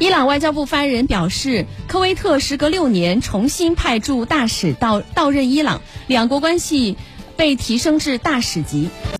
伊朗外交部发言人表示科威特时隔六年重新派驻大使到到任伊朗两国关系被提升至大使级。